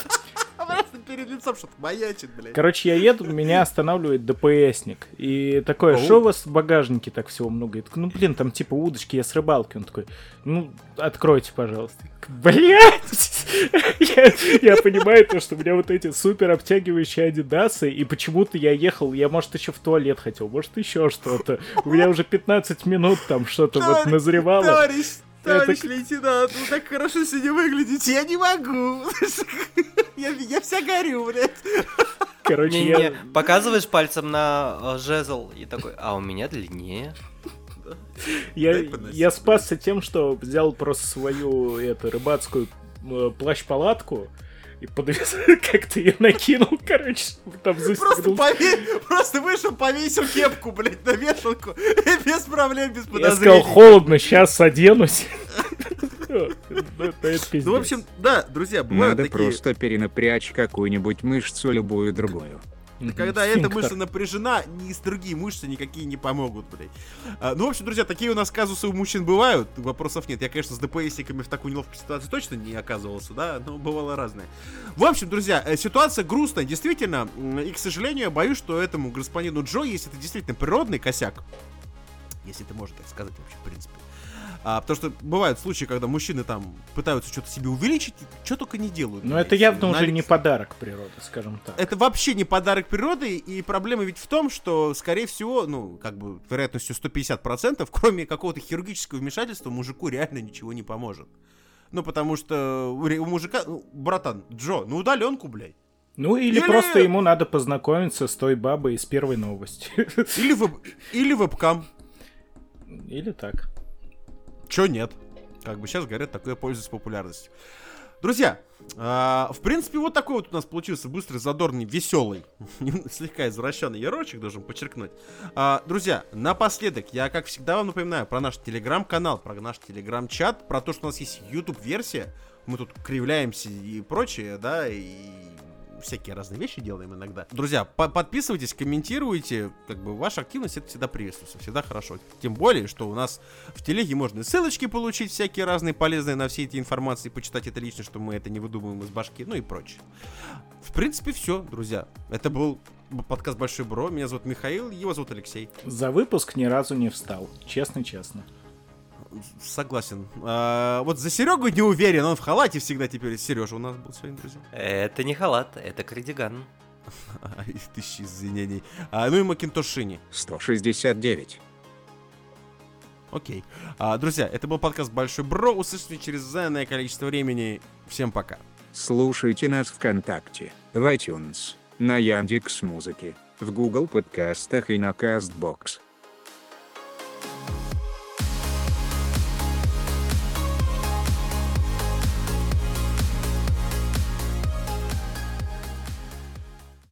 Перед лицом что-то маячит, блядь. Короче, я еду, меня останавливает DPСник. И такое, что у вас в багажнике так всего много? Я такой, ну, блин, там типа удочки, я с рыбалки. Он такой, ну, откройте, пожалуйста. Блять! Я, я понимаю то, что у меня вот эти супер обтягивающие адидасы, и почему-то я ехал, я, может, еще в туалет хотел, может, еще что-то. У меня уже 15 минут там что-то вот назревало. Товарищ, товарищ Это- лейтенант, вы так хорошо сегодня выглядите, я не могу. Я, я вся горю, блядь. Короче, Не-не, я... показываешь пальцем на э, жезл и такой, а у меня длиннее. Я, я спасся тем, что взял просто свою это, рыбацкую э, плащ-палатку и подвес, как-то ее накинул, короче, там Просто, пове- просто вышел, повесил кепку, блядь, на вешалку. Без проблем, без Я подозрений. сказал, холодно, сейчас оденусь. Ну, это. Ну, в общем, да, друзья, бывают Надо такие... просто перенапрячь какую-нибудь мышцу, любую другую. Когда эта мышца напряжена, ни с другие мышцы никакие не помогут, блядь. А, ну, в общем, друзья, такие у нас казусы у мужчин бывают, вопросов нет. Я, конечно, с ДПСниками в такую неловкую ситуацию точно не оказывался, да, но бывало разное. В общем, друзья, э, ситуация грустная, действительно, и, к сожалению, я боюсь, что этому господину Джо, если это действительно природный косяк, если это можно так сказать вообще, в принципе, а, потому что бывают случаи, когда мужчины там пытаются что-то себе увеличить, что только не делают. Но блядь. это явно уже не подарок природы, скажем так. это вообще не подарок природы, и проблема ведь в том, что, скорее всего, ну, как бы, вероятностью 150%, кроме какого-то хирургического вмешательства, мужику реально ничего не поможет. Ну, потому что у мужика, ну, братан, Джо, ну удаленку, блядь. Ну или Или- просто ему надо познакомиться с той бабой из первой новости. Или, веб- или вебкам. Или так. Чё нет? Как бы сейчас, говорят, такое пользуется популярностью. Друзья, а, в принципе, вот такой вот у нас получился быстрый, задорный, веселый, слегка извращенный ярочек, должен подчеркнуть. А, друзья, напоследок, я, как всегда, вам напоминаю про наш телеграм-канал, про наш телеграм-чат, про то, что у нас есть YouTube-версия, мы тут кривляемся и прочее, да, и всякие разные вещи делаем иногда. Друзья, по- подписывайтесь, комментируйте, как бы ваша активность это всегда приветствуется, всегда хорошо. Тем более, что у нас в телеге можно ссылочки получить, всякие разные полезные на все эти информации, почитать это лично, что мы это не выдумываем из башки, ну и прочее. В принципе, все, друзья. Это был подкаст Большой Бро. Меня зовут Михаил, его зовут Алексей. За выпуск ни разу не встал. Честно-честно. Согласен. А, вот за Серегу не уверен, он в халате всегда теперь. Сережа у нас был сегодня, друзья. Это не халат, это кардиган. Ай, Тысячи извинений. А, ну и Макинтошини. 169. Окей. А, друзья, это был подкаст Большой Бро. Услышимся через заданное количество времени. Всем пока. Слушайте нас ВКонтакте, в iTunes, на Яндекс Музыке, в Google подкастах и на Castbox.